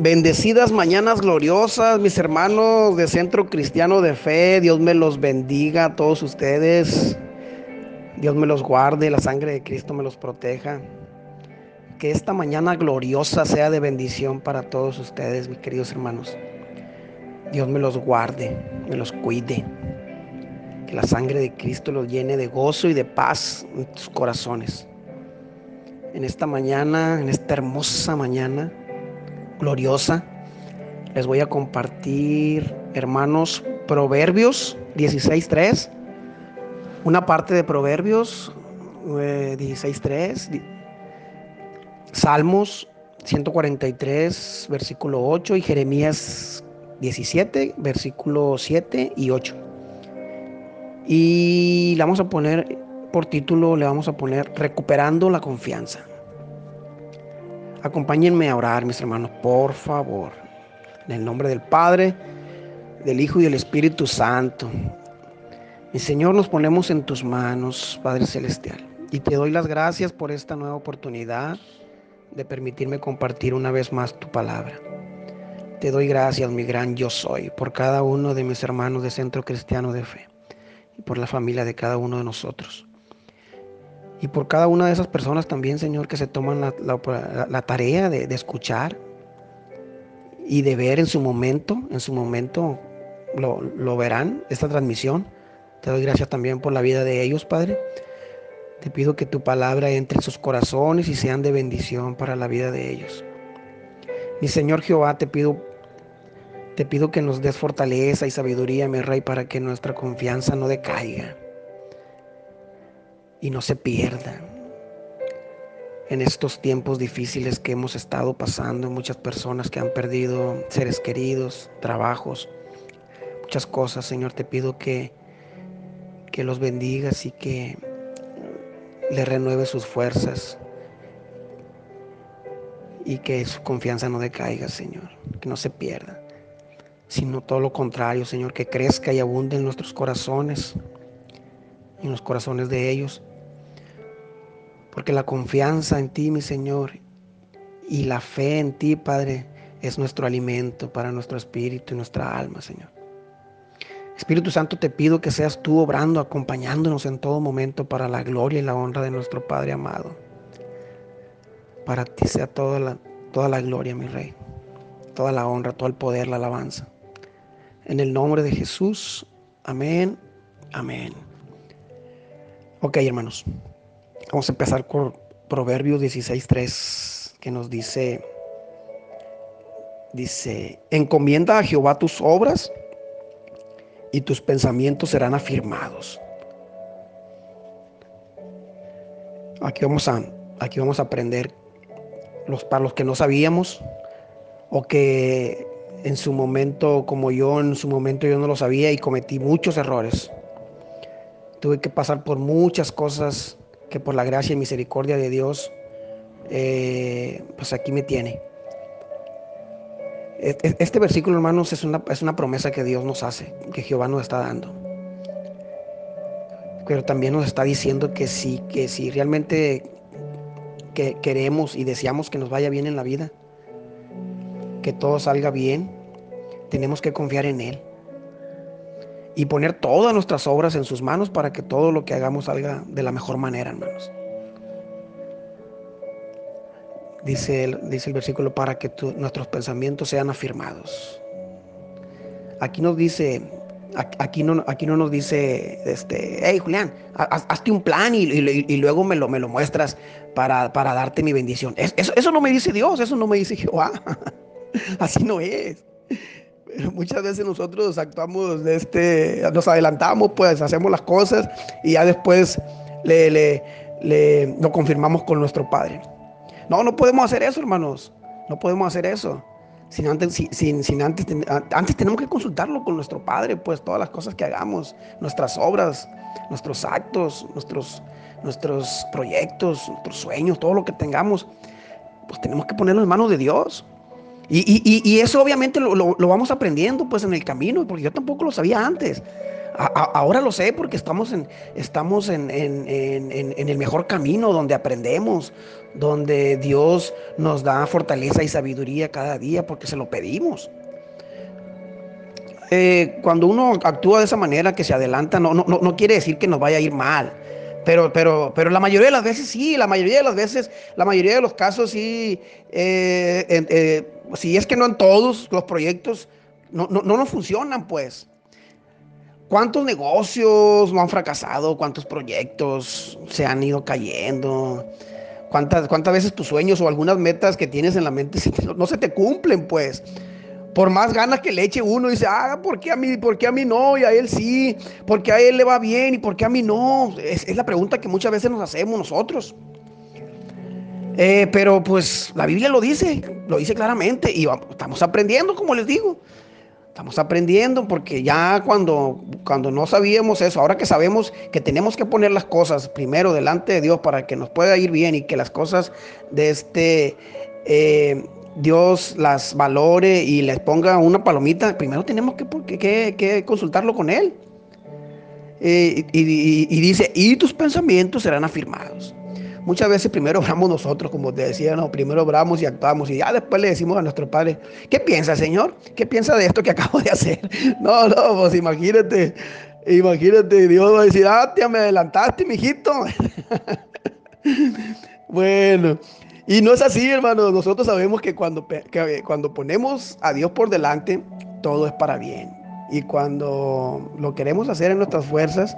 Bendecidas mañanas gloriosas, mis hermanos de Centro Cristiano de Fe. Dios me los bendiga a todos ustedes. Dios me los guarde, la sangre de Cristo me los proteja. Que esta mañana gloriosa sea de bendición para todos ustedes, mis queridos hermanos. Dios me los guarde, me los cuide. Que la sangre de Cristo los llene de gozo y de paz en tus corazones. En esta mañana, en esta hermosa mañana, gloriosa. Les voy a compartir, hermanos, Proverbios 16.3. Una parte de Proverbios 16.3. Eh, Salmos 143, versículo 8 y Jeremías 17, versículo 7 y 8. Y le vamos a poner por título, le vamos a poner Recuperando la confianza. Acompáñenme a orar, mis hermanos, por favor. En el nombre del Padre, del Hijo y del Espíritu Santo. Mi Señor, nos ponemos en tus manos, Padre Celestial. Y te doy las gracias por esta nueva oportunidad de permitirme compartir una vez más tu palabra. Te doy gracias, mi gran yo soy, por cada uno de mis hermanos de Centro Cristiano de Fe y por la familia de cada uno de nosotros. Y por cada una de esas personas también, Señor, que se toman la, tarea de, escuchar y de ver en su momento, en su momento lo, lo verán, esta transmisión. Te doy gracias también por la vida de ellos, Padre. Te pido que tu palabra entre en sus corazones y sean de bendición para la vida de ellos. Mi Señor Jehová, te pido, te pido que nos des fortaleza y sabiduría, mi Rey, para que nuestra confianza no decaiga y no se pierda. En estos tiempos difíciles que hemos estado pasando, muchas personas que han perdido seres queridos, trabajos, muchas cosas, Señor, te pido que, que los bendigas y que le renueve sus fuerzas y que su confianza no decaiga, Señor, que no se pierda, sino todo lo contrario, Señor, que crezca y abunde en nuestros corazones, en los corazones de ellos, porque la confianza en ti, mi Señor, y la fe en ti, Padre, es nuestro alimento para nuestro espíritu y nuestra alma, Señor. Espíritu Santo, te pido que seas tú obrando, acompañándonos en todo momento para la gloria y la honra de nuestro Padre amado. Para ti sea toda la, toda la gloria, mi Rey, toda la honra, todo el poder, la alabanza. En el nombre de Jesús, amén, amén. Ok, hermanos. Vamos a empezar con Proverbios 16.3, que nos dice, dice, encomienda a Jehová tus obras y tus pensamientos serán afirmados. Aquí vamos a, aquí vamos a aprender los, para los que no sabíamos o que en su momento, como yo, en su momento yo no lo sabía y cometí muchos errores. Tuve que pasar por muchas cosas que por la gracia y misericordia de Dios, eh, pues aquí me tiene. E-, e-, este versículo, hermanos, es una, es una promesa que Dios nos hace, que Jehová nos está dando. Pero también nos está diciendo que si, que si realmente que queremos y deseamos que nos vaya bien en la vida, que todo salga bien, tenemos que confiar en Él y poner todas nuestras obras en sus manos para que todo lo que hagamos salga de la mejor manera, hermanos. Dice el, dice el versículo, para que nuestros pensamientos sean afirmados. Aquí nos dice, aquí no, aquí no nos dice, este, hey Julián, hazte un plan y, luego me lo, me lo muestras para, para darte mi bendición. eso, eso no me dice Dios, eso no me dice Jehová. Así no es muchas veces nosotros actuamos de este, nos adelantamos, pues hacemos las cosas y ya después le, le, le, lo confirmamos con nuestro Padre. No, no podemos hacer eso, hermanos. No podemos hacer eso. Sin antes, sin, sin antes, antes tenemos que consultarlo con nuestro Padre, pues todas las cosas que hagamos, nuestras obras, nuestros actos, nuestros, nuestros proyectos, nuestros sueños, todo lo que tengamos, pues tenemos que ponerlo en manos de Dios. Y, eso obviamente lo, vamos aprendiendo pues en el camino, porque yo tampoco lo sabía antes. ahora lo sé porque estamos, en, estamos en, en, el mejor camino donde aprendemos, donde Dios nos da fortaleza y sabiduría cada día porque se lo pedimos. Eh, cuando uno actúa de esa manera que se adelanta, no, no, no quiere decir que nos vaya a ir mal. Pero, pero, pero la mayoría de las veces sí, la mayoría de las veces, la mayoría de los casos sí, eh, eh, si es que no en todos los proyectos, no, no, no funcionan pues. ¿Cuántos negocios no han fracasado? ¿Cuántos proyectos se han ido cayendo? ¿Cuántas, cuántas veces tus sueños o algunas metas que tienes en la mente no se te cumplen pues? Por más ganas que le eche uno, dice, ah, ¿por qué a mí, por qué a mí no? Y a él sí, ¿por qué a él le va bien y por qué a mí no? Es, la pregunta que muchas veces nos hacemos nosotros. Eh, pero pues la Biblia lo dice, lo dice claramente y estamos aprendiendo, como les digo. Estamos aprendiendo porque ya cuando, cuando no sabíamos eso, ahora que sabemos que tenemos que poner las cosas primero delante de Dios para que nos pueda ir bien y que las cosas de este eh, Dios las valore y les ponga una palomita, primero tenemos que, consultarlo con Él. Eh, y, dice, y tus pensamientos serán afirmados. Muchas veces primero oramos nosotros, como te decía, no, primero oramos y actuamos y ya después le decimos a nuestro Padre, ¿qué piensa, Señor? ¿Qué piensa de esto que acabo de hacer? No, no, pues imagínate, imagínate, Dios va a decir, ah, tía, me adelantaste, mijito. bueno, y no es así, hermano. Nosotros sabemos que cuando, cuando ponemos a Dios por delante, todo es para bien. Y cuando lo queremos hacer en nuestras fuerzas,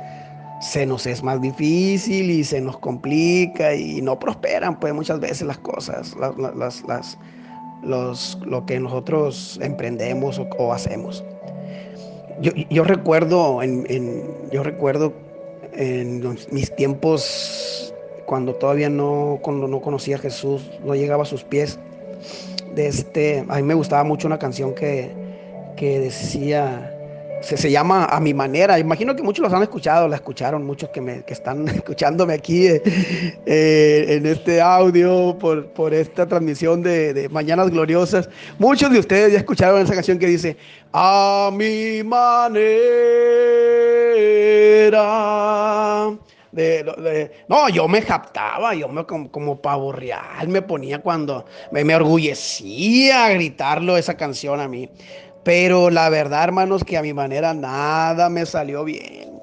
se nos es más difícil y se nos complica y no prosperan, pues muchas veces las cosas, las, las, los, lo que nosotros emprendemos o, hacemos. Yo, yo recuerdo en, en, yo recuerdo en mis tiempos cuando todavía no, cuando no conocía a Jesús, no llegaba a sus pies. Este, a mí me gustaba mucho una canción que, que decía, se, se, llama A mi manera. Imagino que muchos los han escuchado, la escucharon, muchos que, me, que están escuchándome aquí eh, eh, en este audio, por, por esta transmisión de, de, Mañanas Gloriosas. Muchos de ustedes ya escucharon esa canción que dice, A mi manera no, yo me japtaba, yo me como, como pavo real me ponía cuando me, me orgullecía gritarlo esa canción a mí. Pero la verdad, hermanos, que a mi manera nada me salió bien.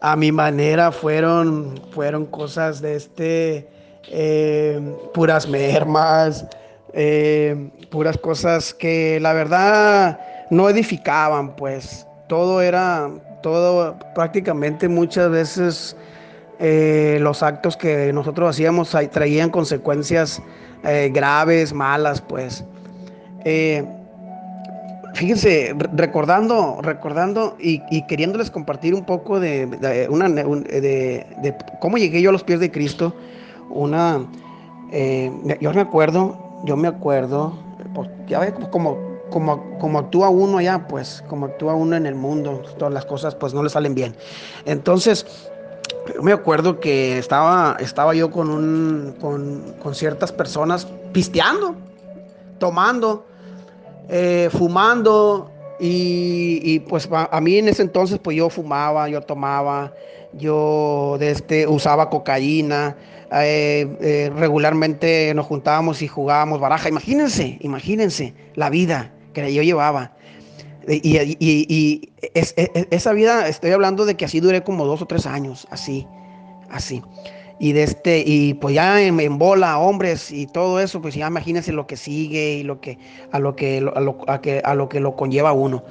A mi manera fueron, fueron cosas de este, eh, puras mermas, eh, puras cosas que la verdad no edificaban, pues todo era, todo prácticamente muchas veces eh, los actos que nosotros hacíamos traían consecuencias graves, malas, pues. Fíjense, recordando, recordando y, queriéndoles compartir un poco de, una, de, cómo llegué yo a los pies de Cristo, una, yo me acuerdo, yo me acuerdo, pues, ya ves como, como, como actúa uno allá, pues, como actúa uno en el mundo, todas las cosas pues no le salen bien. Entonces, me acuerdo que estaba, estaba yo con, un, con, ciertas personas pisteando, tomando, eh, fumando. Y, pues a, mí en ese entonces pues yo fumaba, yo tomaba, yo este, usaba cocaína. Eh, eh, regularmente nos juntábamos y jugábamos baraja. Imagínense, imagínense la vida que yo llevaba. Y, esa vida, estoy hablando de que así duré como dos o tres años, así, así. Y de este, y pues ya en, bola, hombres y todo eso, pues ya imagínense lo que sigue y lo que, a lo que, a lo, que, a lo que conlleva uno.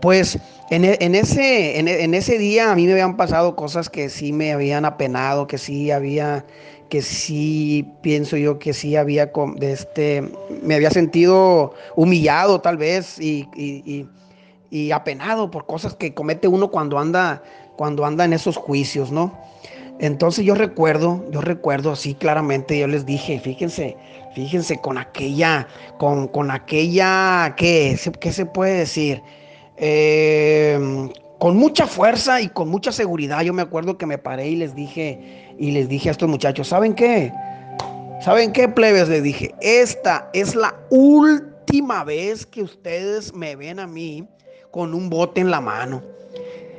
Pues en, e, ese, en, ese día a mí me habían pasado cosas que sí me habían apenado, que sí había, que sí pienso yo que sí había, de este, me había sentido humillado tal vez y y apenado por cosas que comete uno cuando anda, cuando anda en esos juicios, ¿no? Entonces yo recuerdo, yo recuerdo así claramente, yo les dije, fíjense, fíjense con aquella, con, con aquella, ¿qué, ¿qué se puede decir? Em, con mucha fuerza y con mucha seguridad, yo me acuerdo que me paré y les dije, y les dije a estos muchachos, ¿saben qué? ¿Saben qué, plebes? Les dije, esta es la última vez que ustedes me ven a mí con un bote en la mano.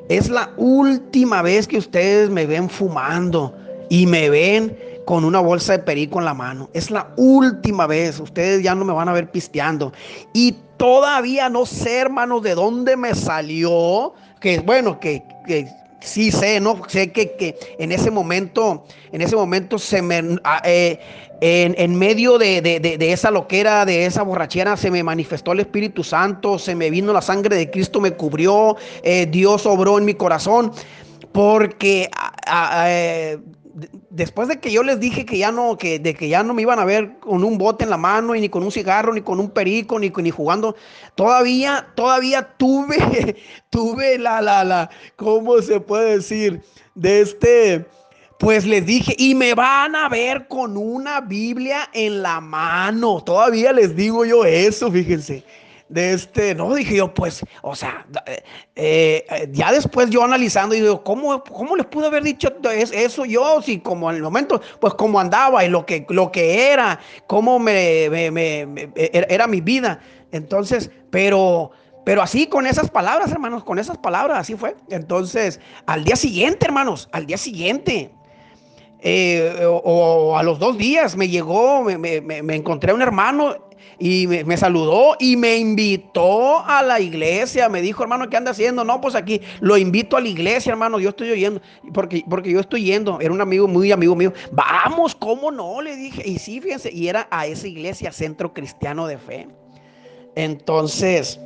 Es la última vez que ustedes me ven fumando y me ven con una bolsa de perico en la mano. Es la última vez. Ustedes ya no me van a ver pisteando. Y todavía no sé, hermanos, de dónde me salió. Que bueno, que, que sí sé, ¿no? Sé que, en ese momento, en ese momento se me... Ah, eh, en, medio de, esa loquera, de esa borrachera, se me manifestó el Espíritu Santo, se me vino la sangre de Cristo, me cubrió, eh, Dios obró en mi corazón, porque ah, ah, eh, después de que yo les dije que ya no, que, de que ya no me iban a ver con un bote en la mano ni con un cigarro, ni con un perico, ni, ni jugando, todavía, todavía tuve, tuve la, la, la, ¿cómo se puede decir? De este, pues les dije, y me van a ver con una Biblia en la mano. Todavía les digo yo eso, fíjense de este, no, dije yo, pues, o sea, eh, eh, ya después yo analizando, y digo, ¿cómo, ¿cómo les pude haber dicho eso yo? Si como en el momento, pues como andaba y lo que, lo que era, cómo me, era mi vida. Entonces, pero, pero así con esas palabras, hermanos, con esas palabras, así fue. Entonces, al día siguiente, hermanos, al día siguiente, eh, o, a los dos días me llegó, me, me, encontré un hermano y me, saludó y me invitó a la iglesia. Me dijo, hermano, ¿qué anda haciendo? No, pues aquí lo invito a la iglesia, hermano. Yo estoy oyendo, porque, porque yo estoy yendo. Era un amigo, muy amigo mío. Vamos, ¿cómo no? Le dije. Y sí, fíjense, y era a esa iglesia, Centro Cristiano de Fe. Entonces,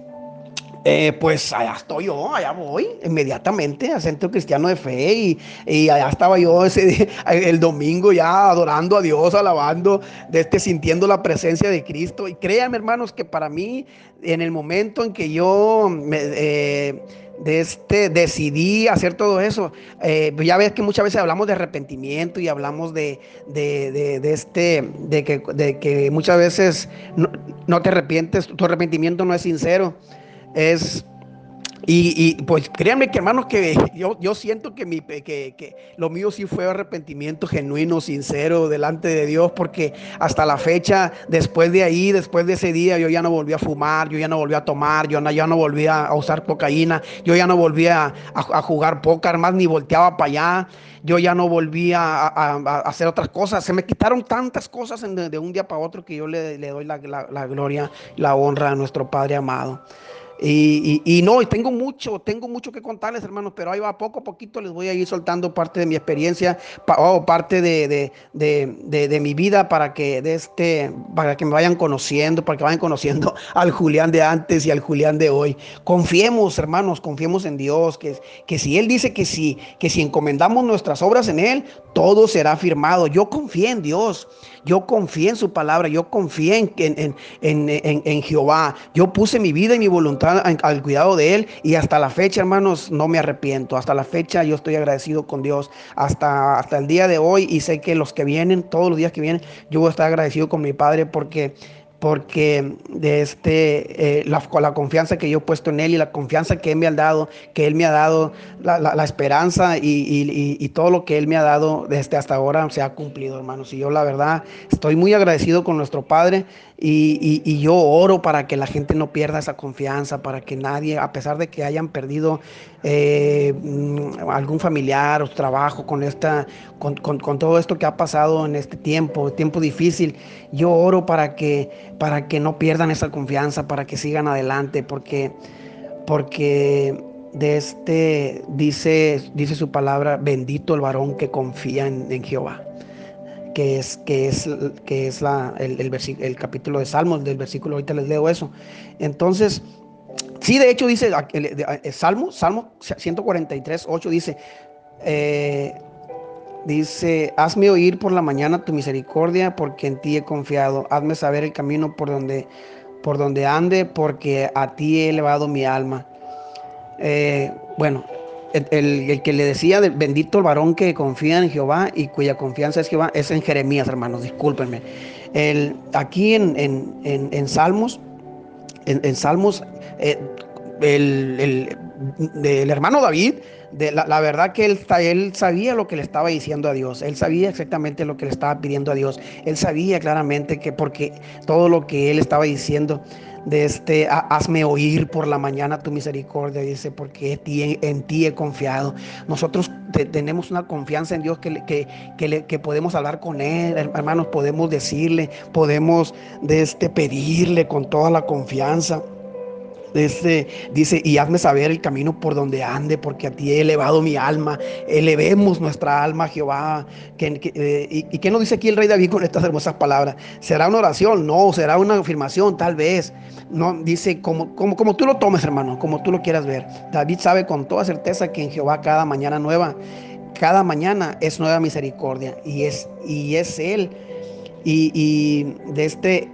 eh, pues allá estoy yo, allá voy inmediatamente al Centro Cristiano de Fe y, allá estaba yo ese el domingo ya adorando a Dios, alabando, de este, sintiendo la presencia de Cristo. Y créanme hermanos que para mí en el momento en que yo eh, de este, decidí hacer todo eso. Eh, ya ves que muchas veces hablamos de arrepentimiento y hablamos de, de, este, de que, de que muchas veces no, te arrepientes, tu arrepentimiento no es sincero es y, pues créanme que hermanos que yo, yo siento que, mi, que, que, lo mío sí fue arrepentimiento genuino, sincero delante de Dios, porque hasta la fecha, después de ahí, después de ese día, yo ya no volví a fumar, yo ya no volví a tomar, yo ya no volví a usar cocaína, yo ya no volví a, jugar póker, más ni volteaba para allá, yo ya no volví a, hacer otras cosas. Se me quitaron tantas cosas de, un día para otro que yo le, doy la, la, la gloria, la honra a nuestro Padre amado. Y, y, no, y tengo mucho, tengo mucho que contarles, hermanos, pero ahí va, poco a poquito les voy a ir soltando parte de mi experiencia o parte de, de, mi vida para que, de este, para que me vayan conociendo, para que vayan conociendo al Julián de antes y al Julián de hoy. Confiemos, hermanos, confiemos en Dios, que, que si Él dice que sí, que si encomendamos nuestras obras en Él, todo será firmado. Yo confío en Dios. Yo confié en su palabra, yo confié en, en, Jehová. Yo puse mi vida y mi voluntad al cuidado de Él y hasta la fecha, hermanos, no me arrepiento. Hasta la fecha yo estoy agradecido con Dios hasta, hasta el día de hoy y sé que los que vienen, todos los días que vienen, yo voy a estar agradecido con mi Padre porque porque de este, eh, la, la, confianza que yo he puesto en Él y la confianza que Él me ha dado, que Él me ha dado, la, esperanza y, todo lo que Él me ha dado desde hasta ahora se ha cumplido, hermanos. Y yo la verdad estoy muy agradecido con nuestro Padre y, yo oro para que la gente no pierda esa confianza, para que nadie, a pesar de que hayan perdido eh, mm, algún familiar o trabajo con, esta, con, todo esto que ha pasado en este tiempo, tiempo difícil, yo oro para que, para que no pierdan esa confianza, para que sigan adelante, porque, porque de este dice, dice su palabra, bendito el varón que confía en Jehová que es, que es, que es la, el, el, capítulo de Salmos, del versículo, ahorita les leo eso. Entonces, sí, de hecho dice, el, Salmo, Salmo 143, 8 dice, eh, dice, hazme oír por la mañana tu misericordia, porque en ti he confiado, hazme saber el camino por donde, por donde ande, porque a ti he elevado mi alma. Eh, bueno, el, que le decía, bendito el varón que confía en Jehová y cuya confianza es Jehová, es en Jeremías, hermanos, discúlpenme. El, aquí en, en, Salmos, en, Salmos, eh, el, hermano David, de la, verdad que él, él sabía lo que le estaba diciendo a Dios, él sabía exactamente lo que le estaba pidiendo a Dios, él sabía claramente que porque todo lo que él estaba diciendo, de este, hazme oír por la mañana tu misericordia, dice, porque en, ti he confiado. Nosotros tenemos una confianza en Dios que, que, que, podemos hablar con Él, hermanos, podemos decirle, podemos de este, pedirle con toda la confianza. Este, dice, y hazme saber el camino por donde ande, porque a ti he elevado mi alma. Elevemos nuestra alma, Jehová. Eh, y, qué nos dice aquí el rey David con estas hermosas palabras? ¿Será una oración? No, será una afirmación, tal vez. No, dice, como, como, como tú lo tomes, hermano, como tú lo quieras ver. David sabe con toda certeza que en Jehová cada mañana nueva, cada mañana es nueva misericordia. Y es, y es Él. Y, y de este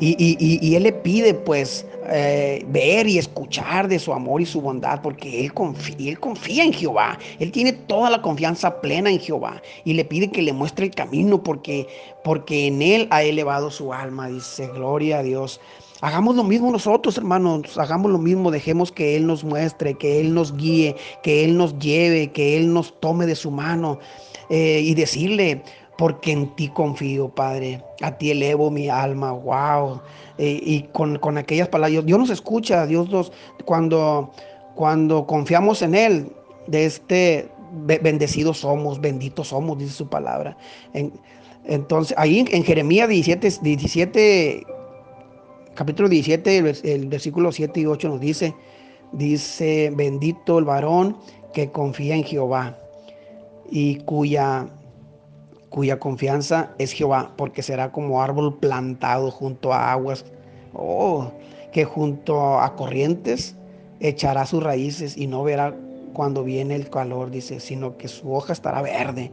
y, Él le pide pues eh, ver y escuchar de su amor y su bondad, porque él confía, en Jehová. Él tiene toda la confianza plena en Jehová y le pide que le muestre el camino, porque, porque en Él ha elevado su alma. Dice, gloria a Dios. Hagamos lo mismo nosotros, hermanos. Hagamos lo mismo. Dejemos que Él nos muestre, que Él nos guíe, que Él nos lleve, que Él nos tome de su mano eh, y decirle, porque en ti confío, Padre. A ti elevo mi alma, wow. Eh, y con, aquellas palabras, Dios, nos escucha, Dios nos, cuando, cuando confiamos en Él, de este, bendecidos somos, benditos somos, dice su palabra. entonces, ahí en, Jeremías 17, 17, capítulo 17, el, el versículo 7 y 8 nos dice, dice, bendito el varón que confía en Jehová y cuya cuya confianza es Jehová, porque será como árbol plantado junto a aguas, oh, que junto a corrientes echará sus raíces y no verá cuando viene el calor, dice, sino que su hoja estará verde.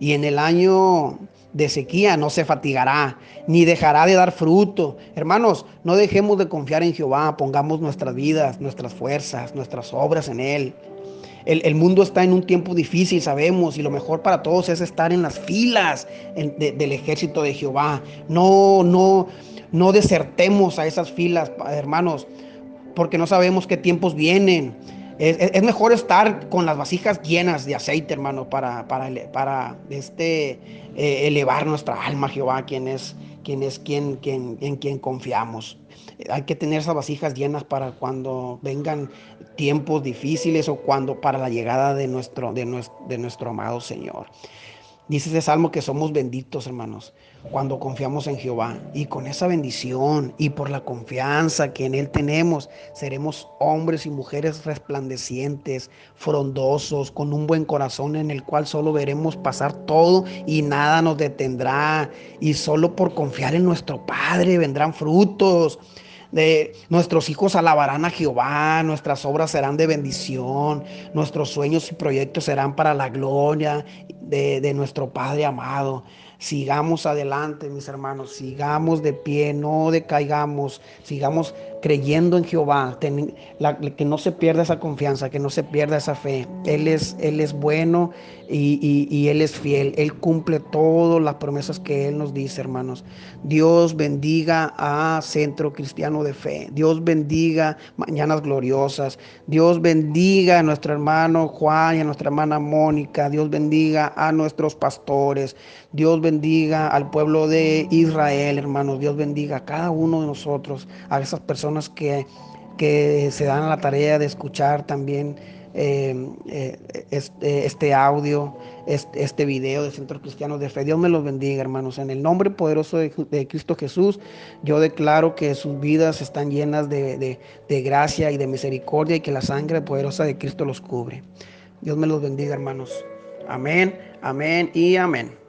Y en el año de sequía no se fatigará, ni dejará de dar fruto. Hermanos, no dejemos de confiar en Jehová, pongamos nuestras vidas, nuestras fuerzas, nuestras obras en Él. El, mundo está en un tiempo difícil, sabemos, y lo mejor para todos es estar en las filas del ejército de Jehová. No, no, no desertemos a esas filas, hermanos, porque no sabemos qué tiempos vienen. Es, mejor estar con las vasijas llenas de aceite, hermano, para, para, para este, eh, elevar nuestra alma, Jehová, quien es, quien es quien, quien, en quien confiamos. Hay que tener esas vasijas llenas para cuando vengan tiempos difíciles o cuando para la llegada de nuestro, de de nuestro amado Señor. Dice ese salmo que somos benditos, hermanos, cuando confiamos en Jehová. Y con esa bendición y por la confianza que en Él tenemos, seremos hombres y mujeres resplandecientes, frondosos, con un buen corazón en el cual solo veremos pasar todo y nada nos detendrá. Y solo por confiar en nuestro Padre vendrán frutos nuestros hijos alabarán a Jehová, nuestras obras serán de bendición, nuestros sueños y proyectos serán para la gloria de, de nuestro Padre amado. Sigamos adelante, mis hermanos, sigamos de pie, no decaigamos, sigamos creyendo en Jehová, que no se pierda esa confianza, que no se pierda esa fe. Él es, él es bueno y, Él es fiel. Él cumple todas las promesas que Él nos dice, hermanos. Dios bendiga a Centro Cristiano de Fe. Dios bendiga Mañanas Gloriosas. Dios bendiga a nuestro hermano Juan y a nuestra hermana Mónica. Dios bendiga a nuestros pastores. Dios bendiga al pueblo de Israel, hermanos. Dios bendiga a cada uno de nosotros, a esas personas que, que se dan la tarea de escuchar también este, este, audio, este, este, video de Centro Cristiano de Fe. Dios me los bendiga, hermanos. En el nombre poderoso de, Cristo Jesús, yo declaro que sus vidas están llenas de, de gracia y de misericordia y que la sangre poderosa de Cristo los cubre. Dios me los bendiga, hermanos. Amén, amén y amén.